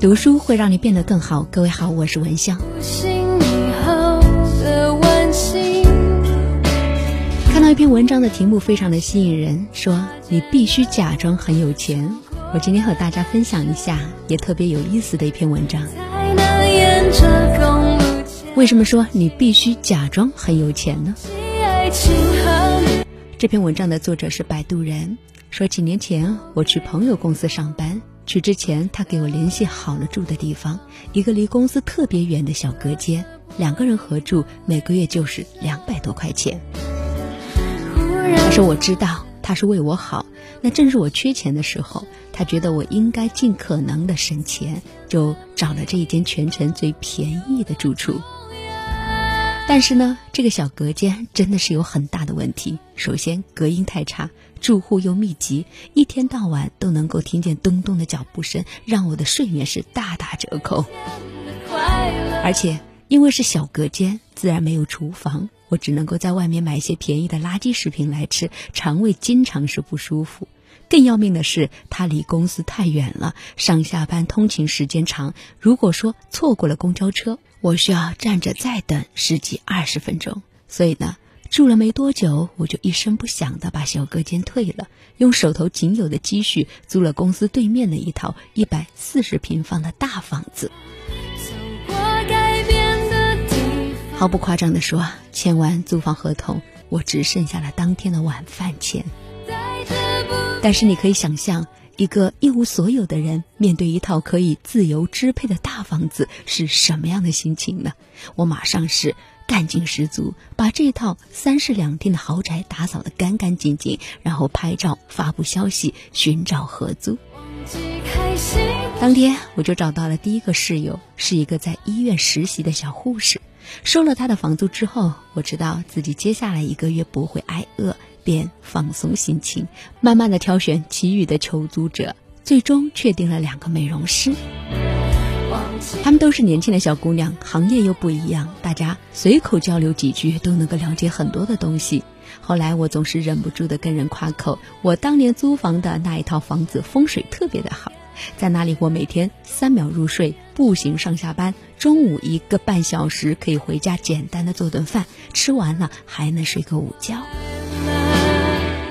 读书会让你变得更好。各位好，我是文香。看到一篇文章的题目非常的吸引人，说你必须假装很有钱。我今天和大家分享一下也特别有意思的一篇文章。为什么说你必须假装很有钱呢？这篇文章的作者是摆渡人，说几年前我去朋友公司上班。去之前，他给我联系好了住的地方，一个离公司特别远的小隔间，两个人合住，每个月就是两百多块钱。他说我知道他是为我好，那正是我缺钱的时候，他觉得我应该尽可能的省钱，就找了这一间全城最便宜的住处。但是呢，这个小隔间真的是有很大的问题，首先隔音太差。住户又密集，一天到晚都能够听见咚咚的脚步声，让我的睡眠是大打折扣。而且因为是小隔间，自然没有厨房，我只能够在外面买一些便宜的垃圾食品来吃，肠胃经常是不舒服。更要命的是，它离公司太远了，上下班通勤时间长。如果说错过了公交车，我需要站着再等十几二十分钟。所以呢。住了没多久，我就一声不响的把小隔间退了，用手头仅有的积蓄租了公司对面的一套一百四十平方的大房子。毫不夸张的说，签完租房合同，我只剩下了当天的晚饭钱。但是你可以想象，一个一无所有的人面对一套可以自由支配的大房子是什么样的心情呢？我马上是。干劲十足，把这套三室两厅的豪宅打扫得干干净净，然后拍照发布消息，寻找合租。当天我就找到了第一个室友，是一个在医院实习的小护士。收了他的房租之后，我知道自己接下来一个月不会挨饿，便放松心情，慢慢的挑选其余的求租者，最终确定了两个美容师。她们都是年轻的小姑娘，行业又不一样，大家随口交流几句都能够了解很多的东西。后来我总是忍不住的跟人夸口，我当年租房的那一套房子风水特别的好，在那里我每天三秒入睡，步行上下班，中午一个半小时可以回家简单的做顿饭，吃完了还能睡个午觉。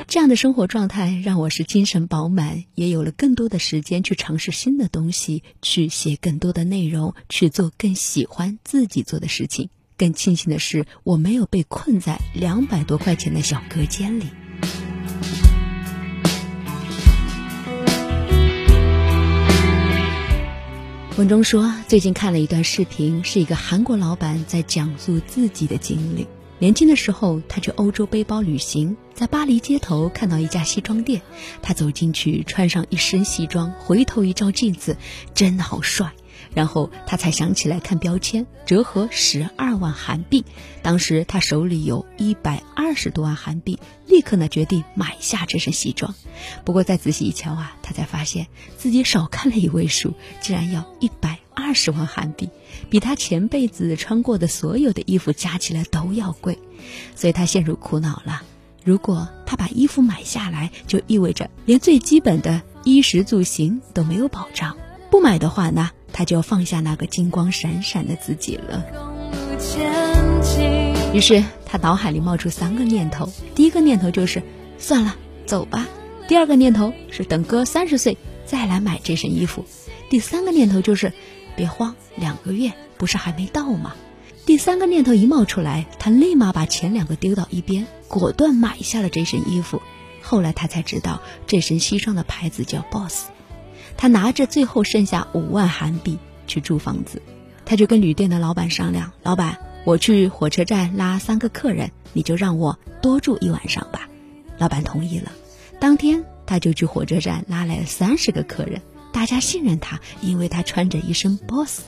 这样的生活状态让我是精神饱满，也有了更多的时间去尝试新的东西，去写更多的内容，去做更喜欢自己做的事情。更庆幸的是，我没有被困在两百多块钱的小隔间里。文中说，最近看了一段视频，是一个韩国老板在讲述自己的经历。年轻的时候，他去欧洲背包旅行，在巴黎街头看到一家西装店，他走进去，穿上一身西装，回头一照镜子，真的好帅。然后他才想起来看标签，折合十二万韩币。当时他手里有一百二十多万韩币，立刻呢决定买下这身西装。不过再仔细一瞧啊，他才发现自己少看了一位数，竟然要一百。二十万韩币，比他前辈子穿过的所有的衣服加起来都要贵，所以他陷入苦恼了。如果他把衣服买下来，就意味着连最基本的衣食住行都没有保障；不买的话呢，他就要放下那个金光闪闪的自己了。于是他脑海里冒出三个念头：第一个念头就是算了，走吧；第二个念头是等哥三十岁再来买这身衣服；第三个念头就是。别慌，两个月不是还没到吗？第三个念头一冒出来，他立马把前两个丢到一边，果断买下了这身衣服。后来他才知道，这身西装的牌子叫 Boss。他拿着最后剩下五万韩币去租房子，他就跟旅店的老板商量：“老板，我去火车站拉三个客人，你就让我多住一晚上吧。”老板同意了。当天他就去火车站拉来了三十个客人。大家信任他，因为他穿着一身 boss。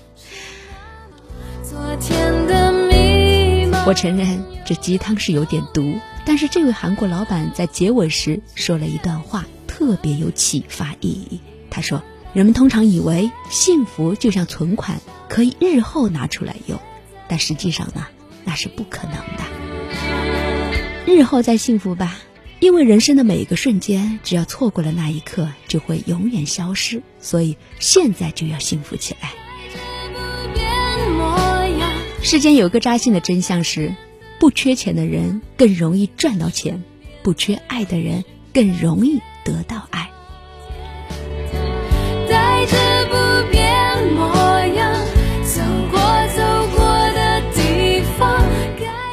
我承认这鸡汤是有点毒，但是这位韩国老板在结尾时说了一段话，特别有启发意义。他说：“人们通常以为幸福就像存款，可以日后拿出来用，但实际上呢，那是不可能的。日后再幸福吧，因为人生的每一个瞬间，只要错过了那一刻，就会永远消失。所以现在就要幸福起来。世间有个扎心的真相是：不缺钱的人更容易赚到钱，不缺爱的人更容易得到爱。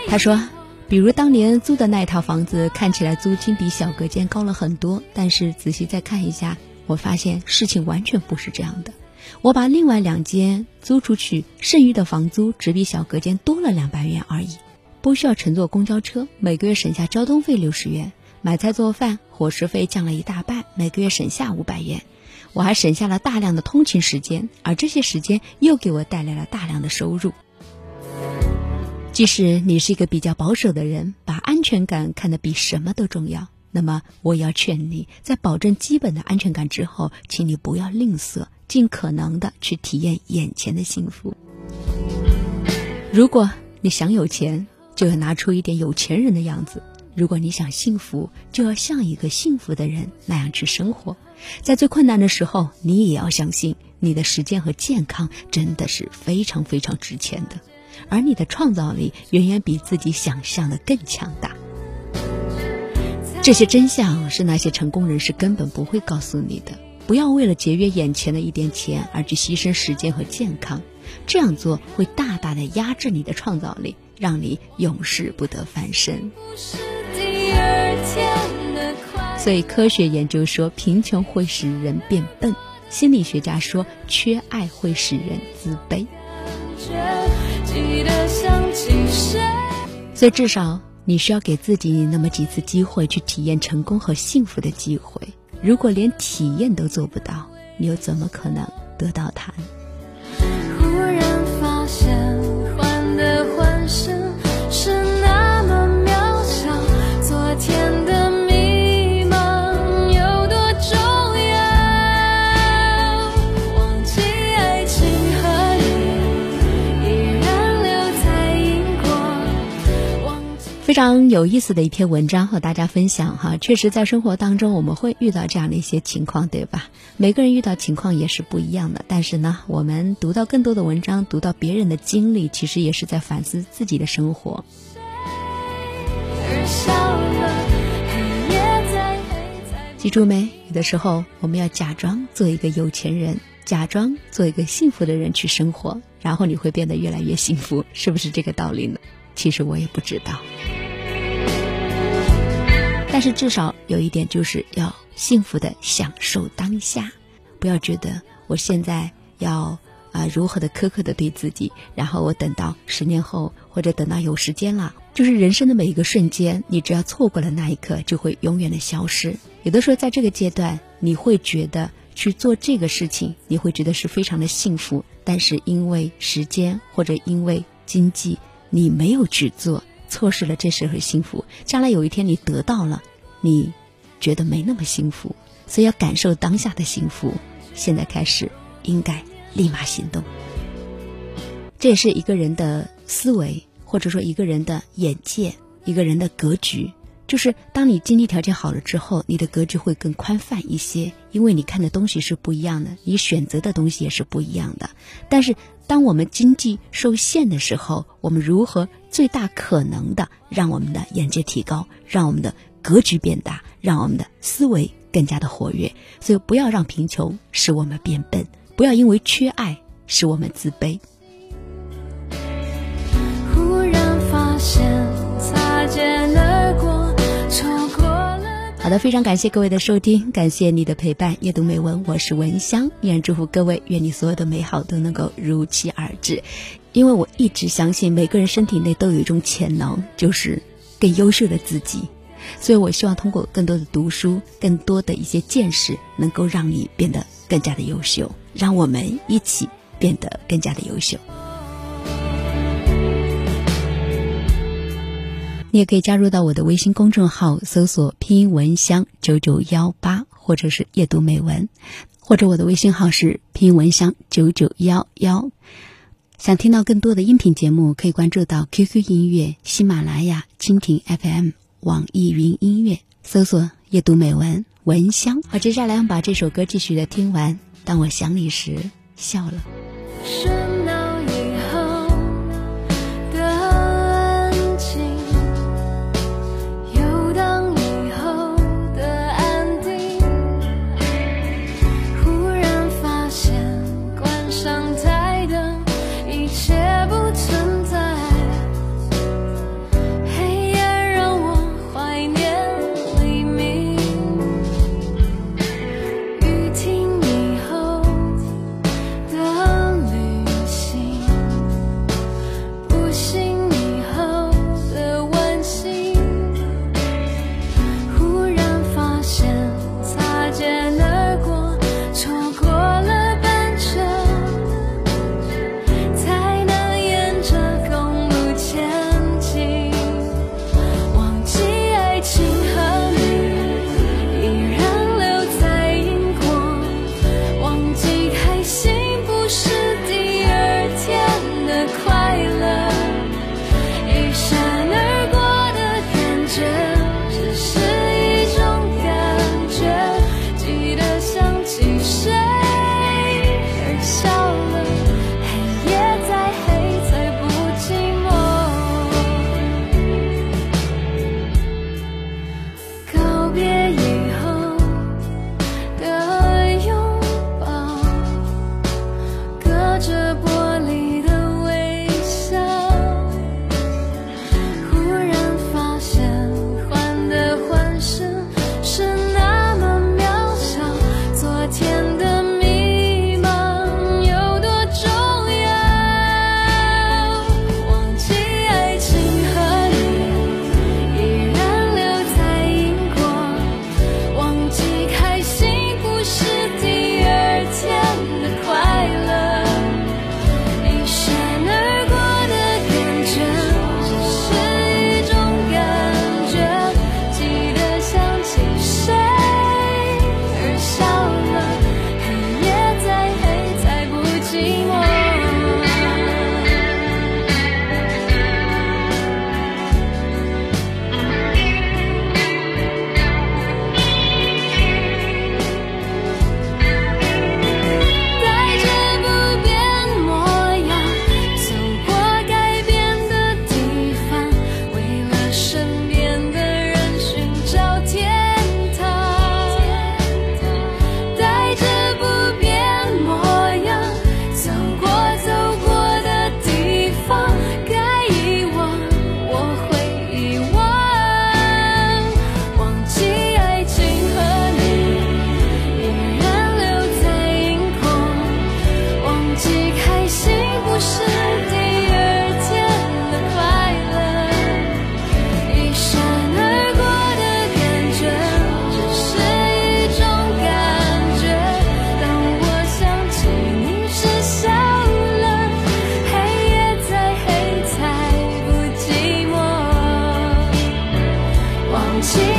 他说。比如当年租的那套房子，看起来租金比小隔间高了很多，但是仔细再看一下，我发现事情完全不是这样的。我把另外两间租出去，剩余的房租只比小隔间多了两百元而已，不需要乘坐公交车，每个月省下交通费六十元，买菜做饭伙食费降了一大半，每个月省下五百元，我还省下了大量的通勤时间，而这些时间又给我带来了大量的收入。即使你是一个比较保守的人，把安全感看得比什么都重要，那么我也要劝你在保证基本的安全感之后，请你不要吝啬，尽可能的去体验眼前的幸福。如果你想有钱，就要拿出一点有钱人的样子；如果你想幸福，就要像一个幸福的人那样去生活。在最困难的时候，你也要相信，你的时间和健康真的是非常非常值钱的。而你的创造力远远比自己想象的更强大。这些真相是那些成功人士根本不会告诉你的。不要为了节约眼前的一点钱而去牺牲时间和健康，这样做会大大的压制你的创造力，让你永世不得翻身。所以，科学研究说贫穷会使人变笨，心理学家说缺爱会使人自卑。所以，至少你需要给自己那么几次机会去体验成功和幸福的机会。如果连体验都做不到，你又怎么可能得到它？呢常有意思的一篇文章和大家分享哈，确实在生活当中我们会遇到这样的一些情况，对吧？每个人遇到情况也是不一样的，但是呢，我们读到更多的文章，读到别人的经历，其实也是在反思自己的生活。记住没？有的时候我们要假装做一个有钱人，假装做一个幸福的人去生活，然后你会变得越来越幸福，是不是这个道理呢？其实我也不知道。但是至少有一点，就是要幸福的享受当下，不要觉得我现在要啊如何的苛刻的对自己，然后我等到十年后或者等到有时间了，就是人生的每一个瞬间，你只要错过了那一刻，就会永远的消失。有的时候在这个阶段，你会觉得去做这个事情，你会觉得是非常的幸福，但是因为时间或者因为经济，你没有去做。错失了这时候幸福，将来有一天你得到了，你觉得没那么幸福，所以要感受当下的幸福。现在开始，应该立马行动。这也是一个人的思维，或者说一个人的眼界，一个人的格局。就是当你经济条件好了之后，你的格局会更宽泛一些，因为你看的东西是不一样的，你选择的东西也是不一样的。但是，当我们经济受限的时候，我们如何最大可能的让我们的眼界提高，让我们的格局变大，让我们的思维更加的活跃？所以，不要让贫穷使我们变笨，不要因为缺爱使我们自卑。忽然发现，好的，非常感谢各位的收听，感谢你的陪伴。阅读美文，我是文香，依然祝福各位，愿你所有的美好都能够如期而至。因为我一直相信，每个人身体内都有一种潜能，就是更优秀的自己。所以我希望通过更多的读书，更多的一些见识，能够让你变得更加的优秀。让我们一起变得更加的优秀。你也可以加入到我的微信公众号，搜索拼音文香九九幺八，或者是阅读美文，或者我的微信号是拼音文香九九幺幺。想听到更多的音频节目，可以关注到 QQ 音乐、喜马拉雅、蜻蜓 FM、网易云音乐。搜索“夜读美文闻香”。好，接下来我们把这首歌继续的听完。当我想你时，笑了。情